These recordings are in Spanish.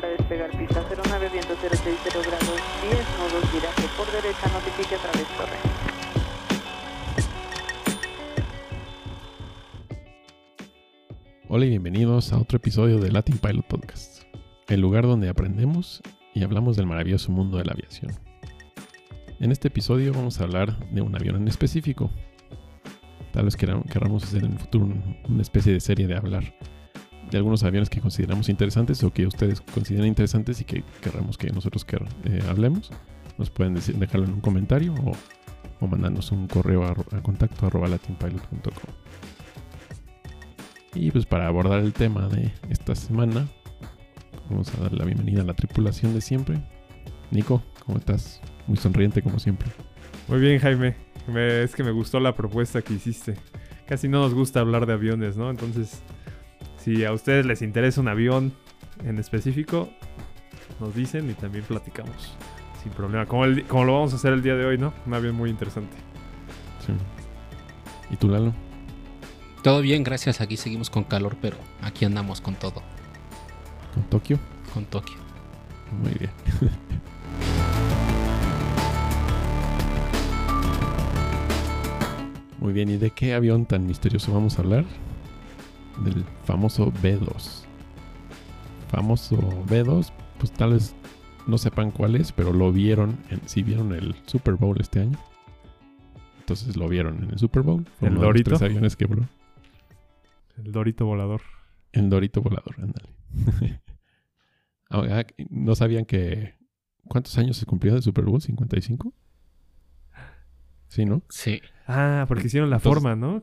para despegar pista 09 viento 060 grados 10 nudos viraje por derecha notifique a través torre. Hola y bienvenidos a otro episodio de Latin Pilot Podcast, el lugar donde aprendemos y hablamos del maravilloso mundo de la aviación. En este episodio vamos a hablar de un avión en específico. Tal vez queramos hacer en el futuro una especie de serie de hablar de algunos aviones que consideramos interesantes o que ustedes consideran interesantes y que querramos que nosotros eh, hablemos. Nos pueden dejarlo en un comentario o, o mandarnos un correo a, contacto arroba latinpilot.com. Y pues para abordar el tema de esta semana, vamos a dar la bienvenida a la tripulación de siempre. Nico, ¿cómo estás? Muy sonriente como siempre. Muy bien, Jaime. es que me gustó la propuesta que hiciste. Casi no nos gusta hablar de aviones, ¿no? Entonces si a ustedes les interesa un avión en específico, nos dicen y también platicamos. Sin problema. Como, como lo vamos a hacer el día de hoy, ¿no? Un avión muy interesante. Sí. ¿Y tú, Lalo? Todo bien, gracias. Aquí seguimos con calor, pero aquí andamos con todo. ¿Con Tokio? Con Tokio. Muy bien. Muy bien, ¿y de qué avión tan misterioso vamos a hablar? Del famoso B2. Famoso B2, pues tal vez no sepan cuál es, pero lo vieron, en, si vieron el Super Bowl este año. Entonces lo vieron en el Super Bowl. El Dorito. Tres aviones que El Dorito volador. El Dorito volador, ándale. Ah, ¿No sabían que... ¿Cuántos años se cumplió del Super Bowl? ¿55? Sí, ¿no? Sí. Ah, porque hicieron la forma, ¿no?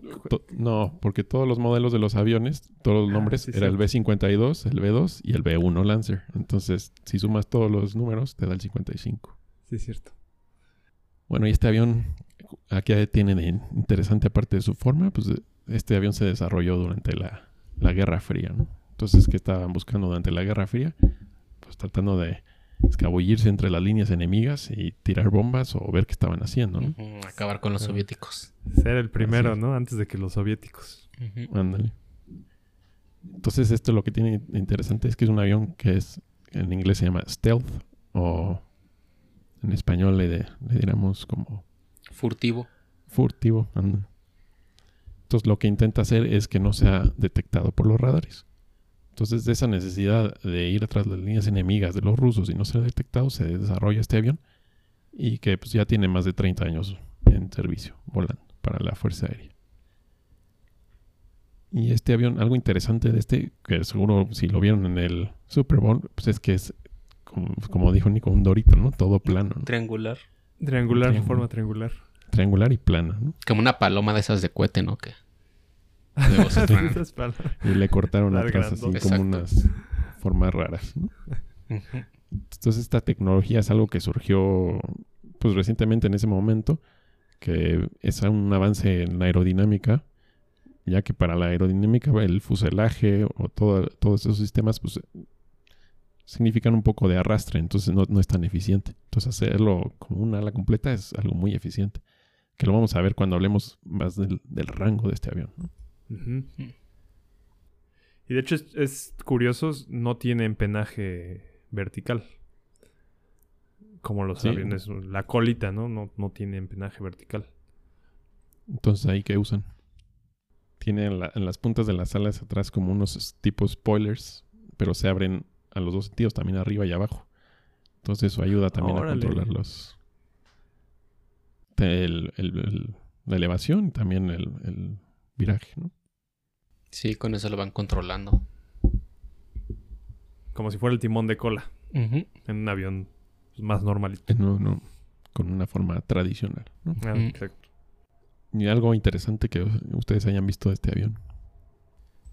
No, porque todos los modelos de los aviones, todos los ah, nombres, era el B-52, el B-2 y el B-1 Lancer. Entonces, si sumas todos los números, te da el 55. Sí, es cierto. Bueno, y este avión, aquí tiene de interesante aparte de su forma, pues este avión se desarrolló durante la, la Guerra Fría, ¿no? Entonces, ¿qué estaban buscando durante la Guerra Fría? Pues tratando de escabullirse entre las líneas enemigas y tirar bombas o ver qué estaban haciendo, ¿no? Acabar con los soviéticos. Ser el primero, ¿no? Antes de que los soviéticos. Ándale. Entonces, esto lo que tiene interesante es que es un avión que es, en inglés se llama stealth, o en español le, le diríamos como... Furtivo. Furtivo, Entonces, lo que intenta hacer es que no sea detectado por los radares. Entonces, de esa necesidad de ir atrás de las líneas enemigas de los rusos y no ser detectado, se desarrolla este avión y que pues, ya tiene más de 30 años en servicio volando para la Fuerza Aérea. Y este avión, algo interesante de este, que seguro si lo vieron en el Super Bowl, pues es que es, como, dijo Nico, un dorito, ¿no? Todo plano. Triangular. Triangular, forma triangular. Triangular y plana, ¿no? Como una paloma de esas de cohete, ¿no? Que y le cortaron atrás así como unas formas raras. Entonces esta tecnología es algo que surgió pues recientemente en ese momento, que es un avance en la aerodinámica, ya que para la aerodinámica el fuselaje o todo, todos esos sistemas pues significan un poco de arrastre, entonces no, es tan eficiente. Entonces hacerlo como una ala completa es algo muy eficiente, que lo vamos a ver cuando hablemos más del, rango de este avión. Y de hecho es, curioso, no tiene empenaje vertical. Como los aviones, la colita, ¿no? ¿no? No tiene empenaje vertical. Entonces ahí qué usan. Tiene en, las puntas de las alas atrás como unos tipos spoilers, pero se abren a los dos sentidos, también arriba y abajo. Entonces eso ayuda también a controlar los... la elevación y también el viraje, ¿no? Sí, con eso lo van controlando. Como si fuera el timón de cola. En un avión más normalito. No, no. Con una forma tradicional. ¿no? Ah, exacto. Y algo interesante que ustedes hayan visto de este avión.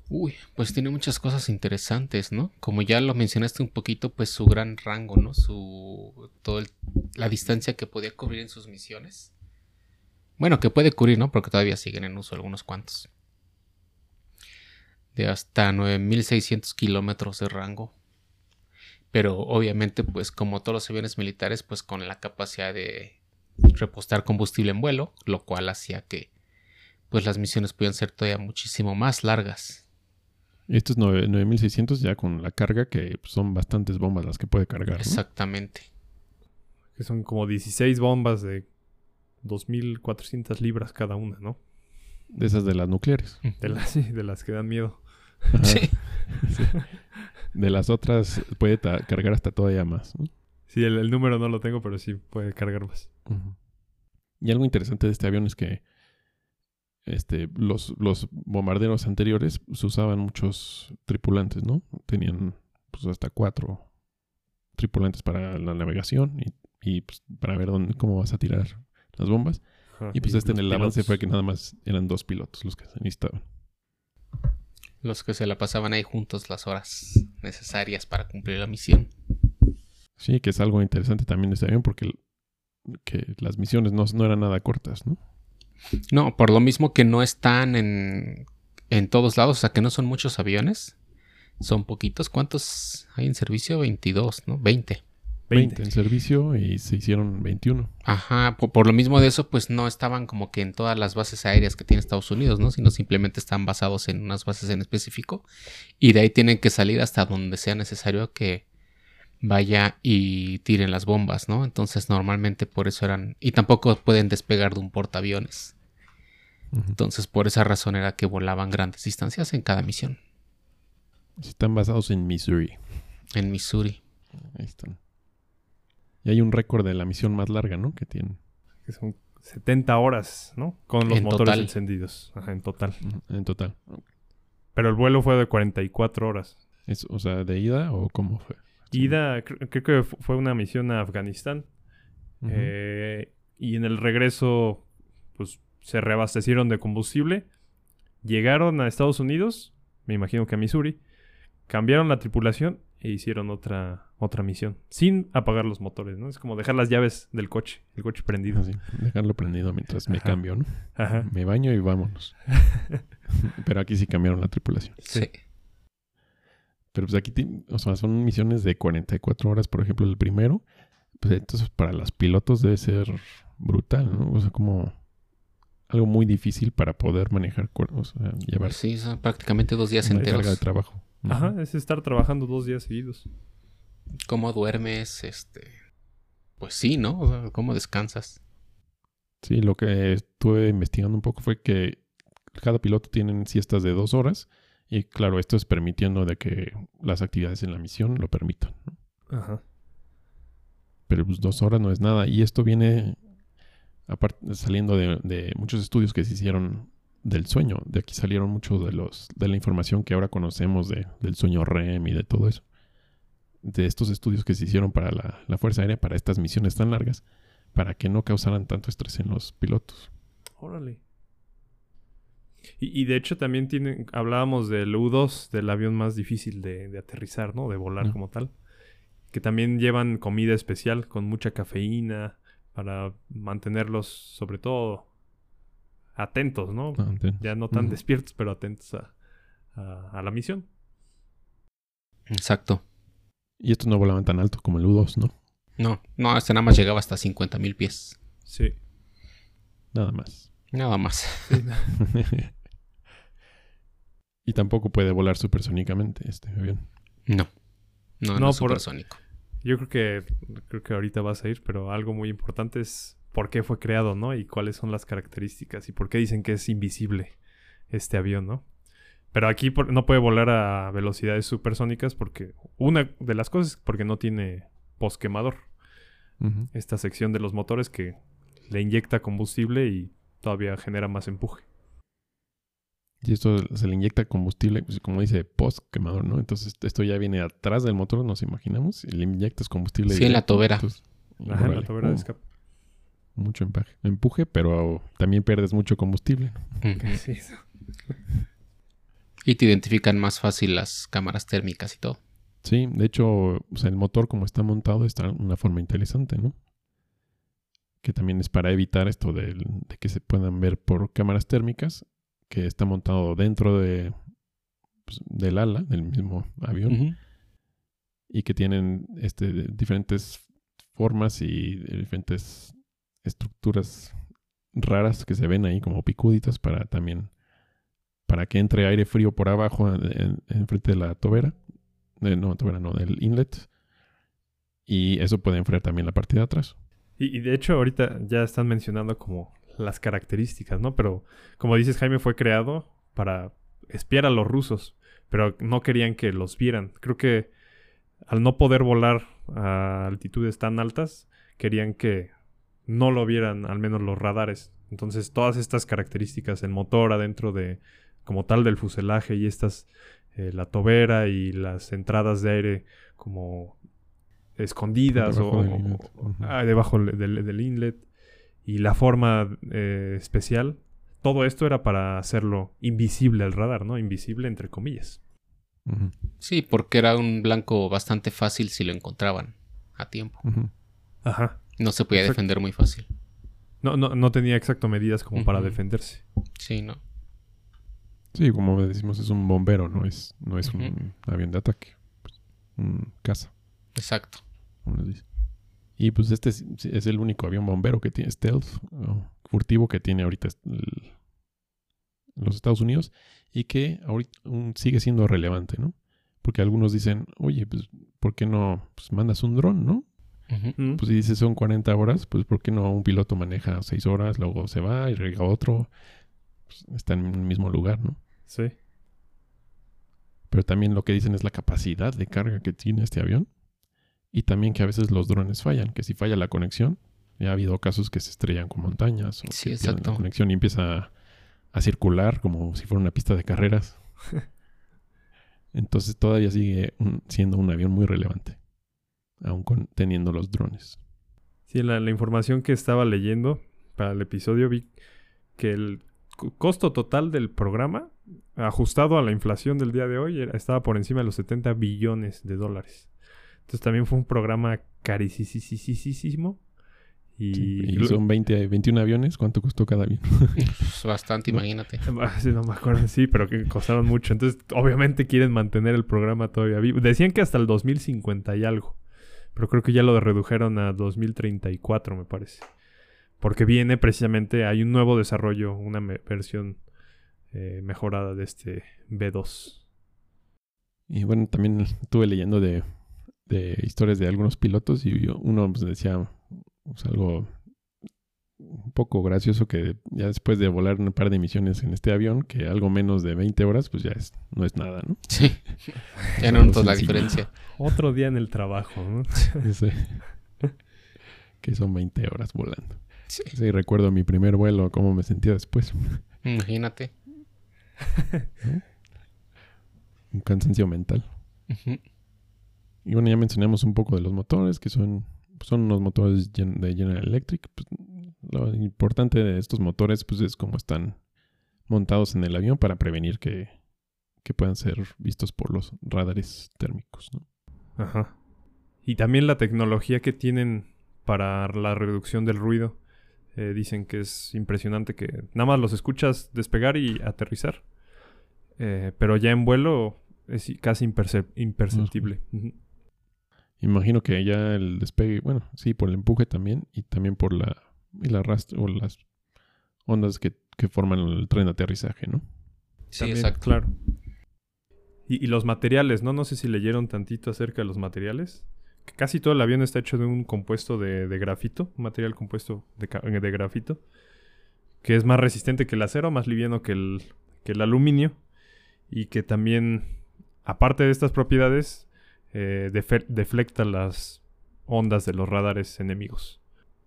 Uy, pues tiene muchas cosas interesantes, ¿no? Como ya lo mencionaste un poquito, pues su gran rango, ¿no? Su todo la distancia que podía cubrir en sus misiones. Bueno, que puede cubrir, ¿no? Porque todavía siguen en uso algunos cuantos. De hasta 9600 kilómetros de rango. Pero obviamente, pues como todos los aviones militares, pues con la capacidad de repostar combustible en vuelo, lo cual hacía que pues las misiones pudieran ser todavía muchísimo más largas. Estos 9- 9600 ya con la carga, que son bastantes bombas las que puede cargar. ¿no? Exactamente. Que son como 16 bombas de 2.400 libras cada una, ¿no? De esas de las nucleares. De las, sí, de las que dan miedo. Sí. Sí. De las otras puede cargar hasta todavía más. ¿no? Sí, el, el número no lo tengo, pero sí puede cargar más. Y algo interesante de este avión es que este, los, los bombarderos anteriores pues, usaban muchos tripulantes, ¿no? Tenían pues, hasta cuatro tripulantes para la navegación y, y, pues, para ver dónde, cómo vas a tirar las bombas. Ajá, Y pues este en los el avance fue que nada más eran dos pilotos los que se necesitaban. Los que se la pasaban ahí juntos las horas necesarias para cumplir la misión. Sí, que es algo interesante también de este avión porque que las misiones no, no eran nada cortas, ¿no? No, por lo mismo que no están en, en todos lados, o sea que no son muchos aviones. Son poquitos. ¿Cuántos hay en servicio? 22, ¿no? 20. 20 en servicio y se hicieron 21. Ajá, por, por lo mismo de eso, pues no estaban como que en todas las bases aéreas que tiene Estados Unidos, ¿no? Sino simplemente están basados en unas bases en específico. Y de ahí tienen que salir hasta donde sea necesario que vaya y tiren las bombas, ¿no? Entonces normalmente por eso eran... Y tampoco pueden despegar de un portaaviones. Entonces por esa razón era que volaban grandes distancias en cada misión. Están basados en Missouri. En Missouri. Ahí están. Y hay un récord de la misión más larga, ¿no? Que tienen. Que son 70 horas, ¿no? Con los En motores total. encendidos. Ajá, en total. En total. Pero el vuelo fue de 44 horas. Es, o sea, ¿de ida o cómo fue? Ida, cre- creo que fu- fue una misión a Afganistán. Eh, y en el regreso, pues se reabastecieron de combustible. Llegaron a Estados Unidos, me imagino que a Missouri. Cambiaron la tripulación e hicieron otra, otra misión. Sin apagar los motores, ¿no? Es como dejar las llaves del coche, el coche prendido. Así, dejarlo prendido mientras me Ajá. cambio, ¿no? Ajá. Me baño y vámonos. Pero aquí sí cambiaron la tripulación. Sí. Pero pues aquí, o sea, son misiones de 44 horas, por ejemplo, el primero. Pues entonces para los pilotos debe ser brutal, ¿no? O sea, como algo muy difícil para poder manejar, o sea, llevar Sí, son prácticamente dos días una enteros. carga de trabajo. Ajá, es estar trabajando dos días seguidos. ¿Cómo duermes? Este. Pues sí, ¿no? ¿Cómo descansas? Sí, lo que estuve investigando un poco fue que cada piloto tienen siestas de dos horas y claro, esto es permitiendo de que las actividades en la misión lo permitan. ¿no? Ajá. Pero pues dos horas no es nada y esto viene aparte saliendo de, de muchos estudios que se hicieron del sueño. De aquí salieron muchos de los de la información que ahora conocemos de, del sueño REM y de todo eso. De estos estudios que se hicieron para la, la Fuerza Aérea, para estas misiones tan largas, para que no causaran tanto estrés en los pilotos. Órale. Y, y de hecho también tienen, hablábamos del U-2, del avión más difícil de, de aterrizar, ¿no? De volar No. como tal. Que también llevan comida especial con mucha cafeína para mantenerlos, sobre todo, atentos, ¿no? Ya no tan despiertos, pero atentos a, a- a la misión. Exacto. Y estos no volaban tan alto como el U2, ¿no? No, no, este nada más llegaba hasta 50 mil pies. Sí. Nada más. Nada más. y tampoco puede volar supersónicamente este avión. No. No, no, No, por- supersónico. Yo creo que creo que ahorita vas a ir, pero algo muy importante es por qué fue creado, ¿no? Y cuáles son las características y por qué dicen que es invisible este avión, ¿no? Pero aquí por- no puede volar a velocidades supersónicas porque una de las cosas es porque no tiene posquemador. Ujú. Esta sección de los motores que le inyecta combustible y todavía genera más empuje. Y esto se le inyecta combustible, pues, como dice, post quemador, ¿no? Entonces esto ya viene atrás del motor, nos imaginamos, y le inyectas combustible. Sí, en la tobera. entonces, Ajá, en la tobera de escape. Mucho empaje. empuje, pero también pierdes mucho combustible. ¿no? Ujú. Sí, eso. Y te identifican más fácil las cámaras térmicas y todo. Sí, de hecho, o sea, el motor como está montado está de una forma interesante, ¿no? Que también es para evitar esto del- de, que se puedan ver por cámaras térmicas, que está montado dentro de pues, del ala del mismo avión y que tienen este diferentes formas y diferentes estructuras raras que se ven ahí como picuditas para también para que entre aire frío por abajo en, en frente de la tobera. No, tobera no, del inlet. Y eso puede enfriar también la parte de atrás. Y, y de hecho ahorita ya están mencionando como las características, ¿no? Pero como dices, Jaime fue creado para espiar a los rusos, pero no querían que los vieran. Creo que al no poder volar a altitudes tan altas, querían que no lo vieran al menos los radares. Entonces todas estas características, el motor adentro de como tal del fuselaje y estas, eh, la tobera y las entradas de aire como escondidas Debajo o, del ah, debajo del, del inlet y la forma eh, especial. Todo esto era para hacerlo invisible al radar, ¿no? Invisible entre comillas. Sí, porque era un blanco bastante fácil si lo encontraban a tiempo. Ajá. No se podía Exacto. defender muy fácil. No, no, no tenía exacto medidas como para defenderse. Sí, ¿no? Sí, como decimos, es un bombero, no es, no es un avión de ataque. Pues, un caza, Exacto. como les dice. Y pues este es, es el único avión bombero que tiene stealth, furtivo que tiene ahorita el- los Estados Unidos y que ahorita un- sigue siendo relevante, ¿no? Porque algunos dicen, oye, pues, ¿por qué no pues, mandas un dron, no? Pues si dices son 40 horas, pues ¿por qué no un piloto maneja 6 horas, luego se va y llega otro? Pues, está en el mismo lugar, ¿no? Sí. Pero también lo que dicen es la capacidad de carga que tiene este avión. Y también que a veces los drones fallan, que si falla la conexión, ya ha habido casos que se estrellan con montañas o Sí, que pierden exacto. la conexión y empieza a, a circular como si fuera una pista de carreras. Entonces todavía sigue un- siendo un avión muy relevante, aún con, teniendo los drones. Sí, la, la información que estaba leyendo para el episodio vi que el co- costo total del programa, ajustado a la inflación del día de hoy, era- estaba por encima de los 70 billones de dólares. Entonces también fue un programa carísimo. Y, Sí, y lo- son 20, 21 aviones. ¿Cuánto costó cada avión? Pues bastante, imagínate. Ah, sí, no me acuerdo, sí, pero que costaron mucho. Entonces, obviamente quieren mantener el programa todavía vivo. Decían que hasta el 2050 y algo. Pero creo que ya lo redujeron a 2034, me parece. Porque viene precisamente, hay un nuevo desarrollo, una versión eh, mejorada de este B2. Y bueno, también estuve leyendo de, de historias de algunos pilotos y uno pues, decía pues, algo un poco gracioso que ya después de volar un par de misiones en este avión, que algo menos de 20 horas, pues ya es, no es nada, ¿no? Sí. Ya no notas la diferencia. Otro día en el trabajo, ¿no? Ese- que son 20 horas volando. Sí. Sí, recuerdo mi primer vuelo, cómo me sentía después. Imagínate. Un cansancio mental. Y bueno, ya mencionamos un poco de los motores, que son, son unos motores de General Electric. Pues, lo importante de estos motores pues, es cómo están montados en el avión para prevenir que, que puedan ser vistos por los radares térmicos. ¿no? Ajá. Y también la tecnología que tienen para la reducción del ruido. eh, dicen que es impresionante que nada más los escuchas despegar y aterrizar. Eh, pero ya en vuelo es casi impercep- imperceptible. Imagino que ya el despegue, bueno, sí, por el empuje también y también por la, arrastre o las ondas que, que forman el tren de aterrizaje, ¿no? Sí, También, exacto. Claro. Y, y los materiales, ¿no? No sé si leyeron tantito acerca de los materiales. Que casi todo el avión está hecho de un compuesto de, de grafito, un material compuesto de, grafito, que es más resistente que el acero, más liviano que el, que el aluminio, y que también, aparte de estas propiedades, eh, deflecta las ondas de los radares enemigos.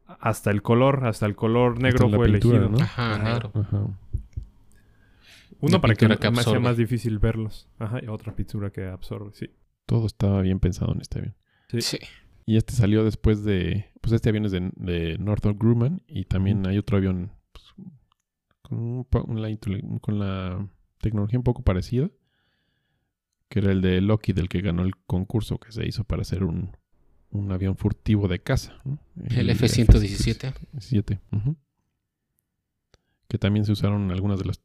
Hasta el color, hasta el color negro fue pintura, elegido. ¿no? Ajá, Ajá. negro. Ajá. Uno para que, que me sea más difícil verlos. Ajá, y otra pintura que absorbe, sí. Todo estaba bien pensado en este avión. Sí. Sí. Y este salió después de. Pues este avión es de, de Northrop Grumman. Y también hay otro avión pues, con, un la, con la tecnología un poco parecida. Que era el de Lockheed, el que ganó el concurso que se hizo para hacer un, un avión furtivo de caza. ¿no? El F-117. F-117, ujú. Que también se usaron algunas de las.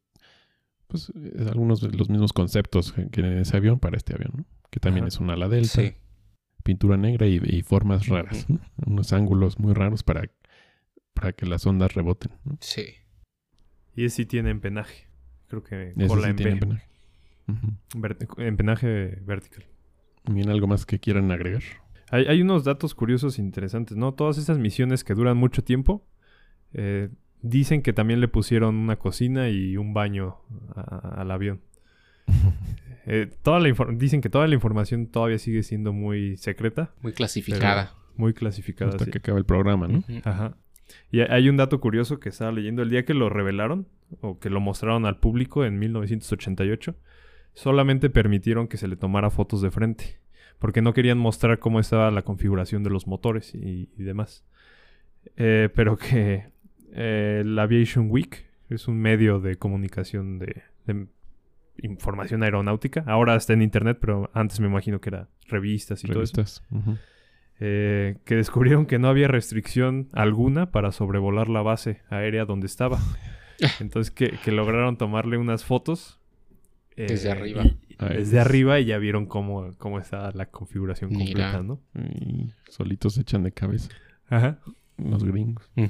Pues eh, algunos de los mismos conceptos que en ese avión para este avión, ¿no? Que también es un ala delta Sí. pintura negra y, y formas raras, ¿no? unos ángulos muy raros para, para que las ondas reboten. ¿no? Sí. Y ese sí tiene empenaje. Creo que Ese cola sí en tiene empenaje. Empenaje vertical. Bien, algo más que quieran agregar. Hay, hay unos datos curiosos e interesantes, ¿no? Todas esas misiones que duran mucho tiempo, eh, dicen que también le pusieron una cocina y un baño a- al avión. Eh, toda la dicen que toda la información todavía sigue siendo muy secreta, Muy clasificada. muy clasificada. Hasta sí. que acabe el programa, ¿no? Ajá. Y hay- hay un dato curioso que estaba leyendo. El día que lo revelaron, o que lo mostraron al público en 1988, solamente permitieron que se le tomara fotos de frente. Porque no querían mostrar cómo estaba la configuración de los motores y, y demás. Eh, pero que eh, el Aviation Week es un medio de comunicación de, de información aeronáutica. Ahora está en internet, pero antes me imagino que era revistas y todo eso Revistas. Ujú. eh, que descubrieron que no había restricción alguna para sobrevolar la base aérea donde estaba. Entonces que, que lograron tomarle unas fotos. eh, Desde arriba. y- Ahí desde es. arriba y ya vieron cómo, cómo está la configuración Mira. completa, ¿no? Y solitos se echan de cabeza. Ajá. Los gringos.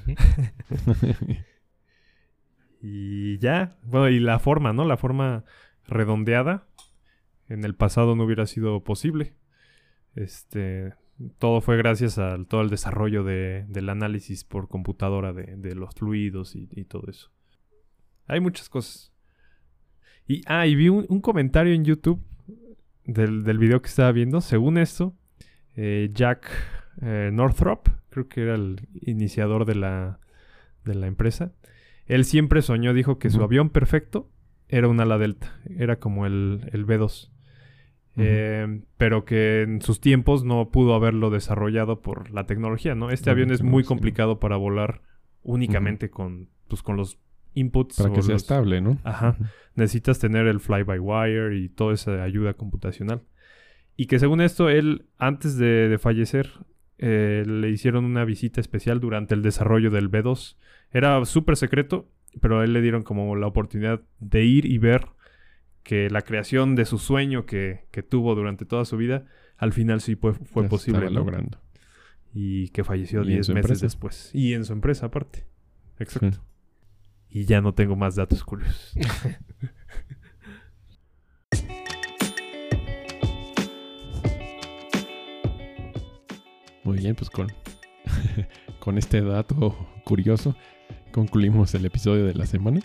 Y ya, bueno, y la forma, ¿no? La forma redondeada en el pasado no hubiera sido posible. Este, todo fue gracias a todo el desarrollo de- del análisis por computadora de, de los fluidos y, y todo eso. Hay muchas cosas. Y, ah, y vi un, un comentario en YouTube del, del video que estaba viendo. Según esto, eh, Jack eh, Northrop, creo que era el iniciador de la, de la empresa, él siempre soñó, dijo que su avión perfecto era un ala delta, era como el, el B2. Eh, pero que en sus tiempos no pudo haberlo desarrollado por la tecnología, ¿no? Este avión es muy complicado para volar únicamente con, pues, con los inputs. Para que sea estable, ¿no? Ajá. Necesitas tener el fly-by-wire y toda esa ayuda computacional. Y que según esto, él, antes de, de fallecer, eh, le hicieron una visita especial durante el desarrollo del B2. Era súper secreto, pero a él le dieron como la oportunidad de ir y ver que la creación de su sueño que, que tuvo durante toda su vida, al final sí fue, posible. logrando. Y que falleció Y en 10 su meses empresa. después. Y en su empresa aparte. Exacto. Y ya no tengo más datos curiosos. Muy bien, pues con, con este dato curioso concluimos el episodio de la semana.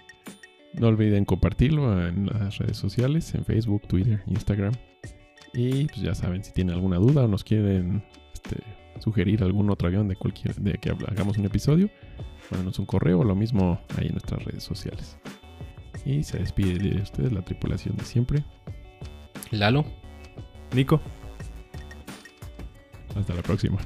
No olviden compartirlo en las redes sociales, en Facebook, Twitter, Instagram. Y pues ya saben, si tienen alguna duda o nos quieren este, sugerir algún otro avión de cualquier de que hagamos un episodio, mándanos un correo o lo mismo ahí en nuestras redes sociales. Y se despide de ustedes la tripulación de siempre. Lalo. Nico. Hasta la próxima.